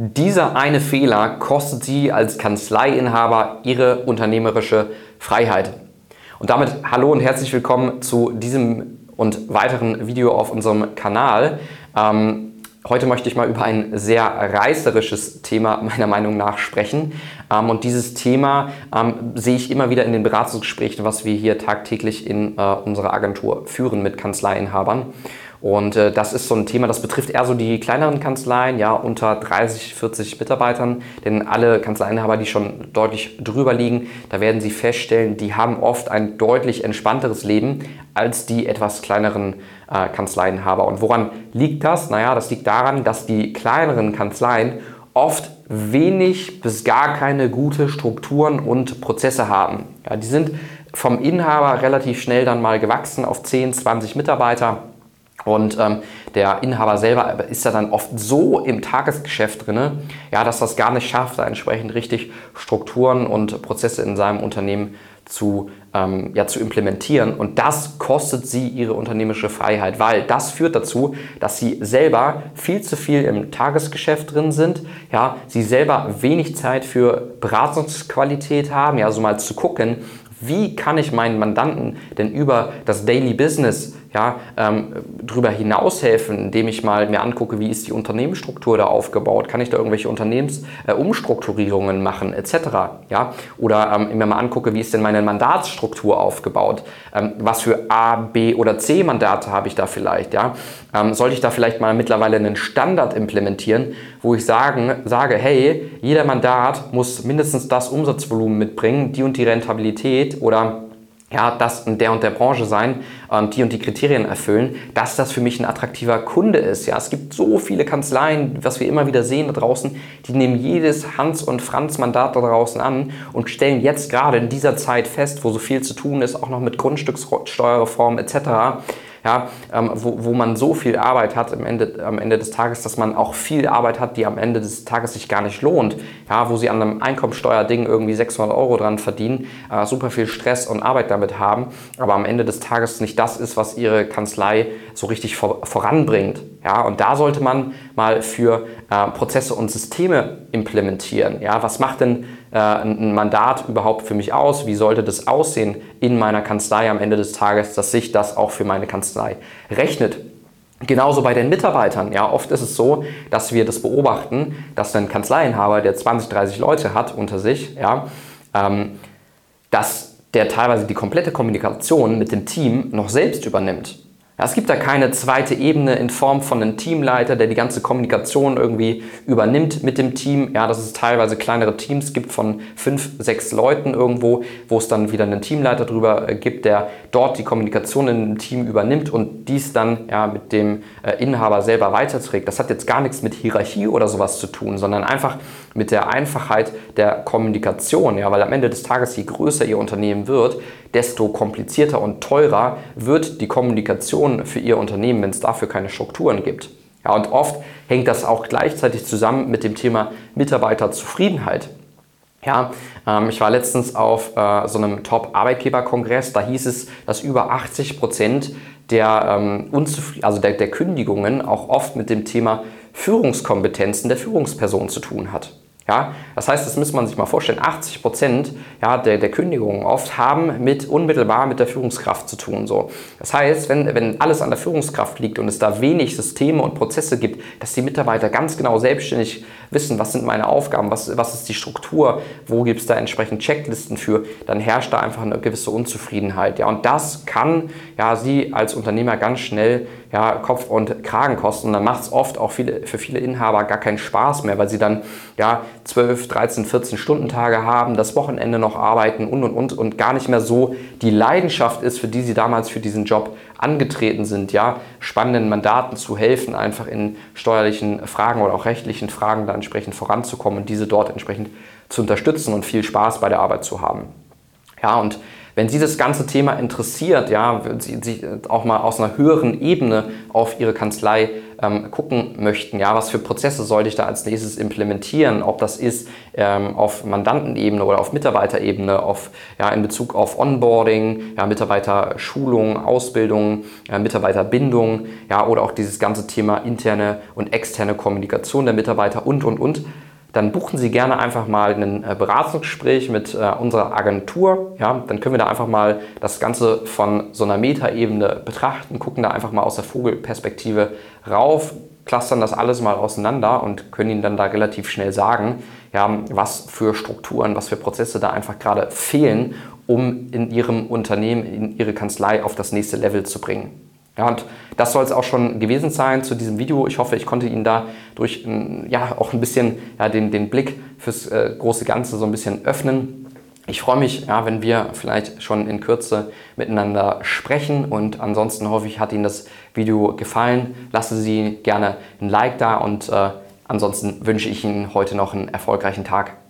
Dieser eine Fehler kostet Sie als Kanzleiinhaber Ihre unternehmerische Freiheit. Und damit hallo und herzlich willkommen zu diesem und weiteren Video auf unserem Kanal. Ähm, heute möchte ich mal über ein sehr reißerisches Thema meiner Meinung nach sprechen. Ähm, und dieses Thema ähm, sehe ich immer wieder in den Beratungsgesprächen, was wir hier tagtäglich in äh, unserer Agentur führen mit Kanzleiinhabern. Und äh, das ist so ein Thema, das betrifft eher so die kleineren Kanzleien, ja, unter 30, 40 Mitarbeitern. Denn alle Kanzleienhaber, die schon deutlich drüber liegen, da werden Sie feststellen, die haben oft ein deutlich entspannteres Leben als die etwas kleineren äh, Kanzleienhaber. Und woran liegt das? Naja, das liegt daran, dass die kleineren Kanzleien oft wenig bis gar keine gute Strukturen und Prozesse haben. Ja, die sind vom Inhaber relativ schnell dann mal gewachsen auf 10, 20 Mitarbeiter und ähm, der Inhaber selber ist ja dann oft so im Tagesgeschäft drin, ja, dass das gar nicht schafft, da entsprechend richtig Strukturen und Prozesse in seinem Unternehmen zu, ähm, ja, zu implementieren. Und das kostet sie ihre unternehmerische Freiheit, weil das führt dazu, dass sie selber viel zu viel im Tagesgeschäft drin sind, ja, sie selber wenig Zeit für Beratungsqualität haben, ja, so mal zu gucken, wie kann ich meinen Mandanten denn über das Daily Business ja, ähm, darüber hinaus helfen, indem ich mal mir angucke, wie ist die Unternehmensstruktur da aufgebaut, kann ich da irgendwelche Unternehmensumstrukturierungen äh, machen etc. Ja? Oder ähm, mir mal angucke, wie ist denn meine Mandatsstruktur aufgebaut, ähm, was für A, B oder C Mandate habe ich da vielleicht, ja? Ähm, sollte ich da vielleicht mal mittlerweile einen Standard implementieren, wo ich sagen, sage, hey, jeder Mandat muss mindestens das Umsatzvolumen mitbringen, die und die Rentabilität oder ja, das in der und der Branche sein, ähm, die und die Kriterien erfüllen, dass das für mich ein attraktiver Kunde ist. Ja, es gibt so viele Kanzleien, was wir immer wieder sehen da draußen, die nehmen jedes Hans- und Franz-Mandat da draußen an und stellen jetzt gerade in dieser Zeit fest, wo so viel zu tun ist, auch noch mit Grundstückssteuerreform etc., ja, ähm, wo, wo man so viel Arbeit hat am Ende, am Ende des Tages, dass man auch viel Arbeit hat, die am Ende des Tages sich gar nicht lohnt, ja, wo sie an einem Einkommensteuerding irgendwie 600 Euro dran verdienen, äh, super viel Stress und Arbeit damit haben, aber am Ende des Tages nicht das ist, was ihre Kanzlei so richtig vor, voranbringt. Ja, und da sollte man mal für äh, Prozesse und Systeme implementieren. Ja, was macht denn äh, ein Mandat überhaupt für mich aus? Wie sollte das aussehen in meiner Kanzlei am Ende des Tages, dass sich das auch für meine Kanzlei rechnet? Genauso bei den Mitarbeitern. Ja, oft ist es so, dass wir das beobachten, dass ein Kanzleiinhaber, der 20, 30 Leute hat unter sich, ja, ähm, dass der teilweise die komplette Kommunikation mit dem Team noch selbst übernimmt. Es gibt da keine zweite Ebene in Form von einem Teamleiter, der die ganze Kommunikation irgendwie übernimmt mit dem Team. Ja, dass es teilweise kleinere Teams gibt von fünf, sechs Leuten irgendwo, wo es dann wieder einen Teamleiter drüber äh, gibt, der dort die Kommunikation in einem Team übernimmt und dies dann ja, mit dem äh, Inhaber selber weiterträgt. Das hat jetzt gar nichts mit Hierarchie oder sowas zu tun, sondern einfach mit der Einfachheit der Kommunikation. Ja, weil am Ende des Tages, je größer Ihr Unternehmen wird, desto komplizierter und teurer wird die Kommunikation für Ihr Unternehmen, wenn es dafür keine Strukturen gibt. Ja, und oft hängt das auch gleichzeitig zusammen mit dem Thema Mitarbeiterzufriedenheit. Ja, ähm, ich war letztens auf äh, so einem Top-Arbeitgeber-Kongress, da hieß es, dass über 80 Prozent der, ähm, also der, der Kündigungen auch oft mit dem Thema Führungskompetenzen der Führungsperson zu tun hat. Ja, das heißt, das muss man sich mal vorstellen, 80 Prozent ja, der, der Kündigungen oft haben mit unmittelbar mit der Führungskraft zu tun. So. Das heißt, wenn, wenn alles an der Führungskraft liegt und es da wenig Systeme und Prozesse gibt, dass die Mitarbeiter ganz genau selbstständig wissen, was sind meine Aufgaben, was, was ist die Struktur, wo gibt es da entsprechend Checklisten für, dann herrscht da einfach eine gewisse Unzufriedenheit. Ja. Und das kann ja, Sie als Unternehmer ganz schnell ja, Kopf und Kragen kosten. Und dann macht es oft auch viele, für viele Inhaber gar keinen Spaß mehr, weil sie dann ja, 12, 13, 14 Stunden Tage haben, das Wochenende noch arbeiten und und und und gar nicht mehr so die Leidenschaft ist, für die sie damals für diesen Job angetreten sind, ja, spannenden Mandaten zu helfen, einfach in steuerlichen Fragen oder auch rechtlichen Fragen da entsprechend voranzukommen und diese dort entsprechend zu unterstützen und viel Spaß bei der Arbeit zu haben. Ja, und Wenn Sie das ganze Thema interessiert, ja, Sie sich auch mal aus einer höheren Ebene auf Ihre Kanzlei ähm, gucken möchten, ja, was für Prozesse sollte ich da als nächstes implementieren, ob das ist ähm, auf Mandantenebene oder auf Mitarbeiterebene, auf, ja, in Bezug auf Onboarding, ja, Mitarbeiterschulung, Ausbildung, ja, Mitarbeiterbindung, ja, oder auch dieses ganze Thema interne und externe Kommunikation der Mitarbeiter und, und, und dann buchen Sie gerne einfach mal ein äh, Beratungsgespräch mit äh, unserer Agentur. Ja, dann können wir da einfach mal das Ganze von so einer Metaebene betrachten, gucken da einfach mal aus der Vogelperspektive rauf, clustern das alles mal auseinander und können Ihnen dann da relativ schnell sagen, ja, was für Strukturen, was für Prozesse da einfach gerade fehlen, um in Ihrem Unternehmen, in Ihre Kanzlei auf das nächste Level zu bringen. Ja, und das soll es auch schon gewesen sein zu diesem Video. Ich hoffe, ich konnte Ihnen da durch ja, auch ein bisschen ja, den, den Blick fürs äh, große Ganze so ein bisschen öffnen. Ich freue mich, ja, wenn wir vielleicht schon in Kürze miteinander sprechen und ansonsten hoffe ich, hat Ihnen das Video gefallen. Lassen Sie gerne ein Like da und äh, ansonsten wünsche ich Ihnen heute noch einen erfolgreichen Tag.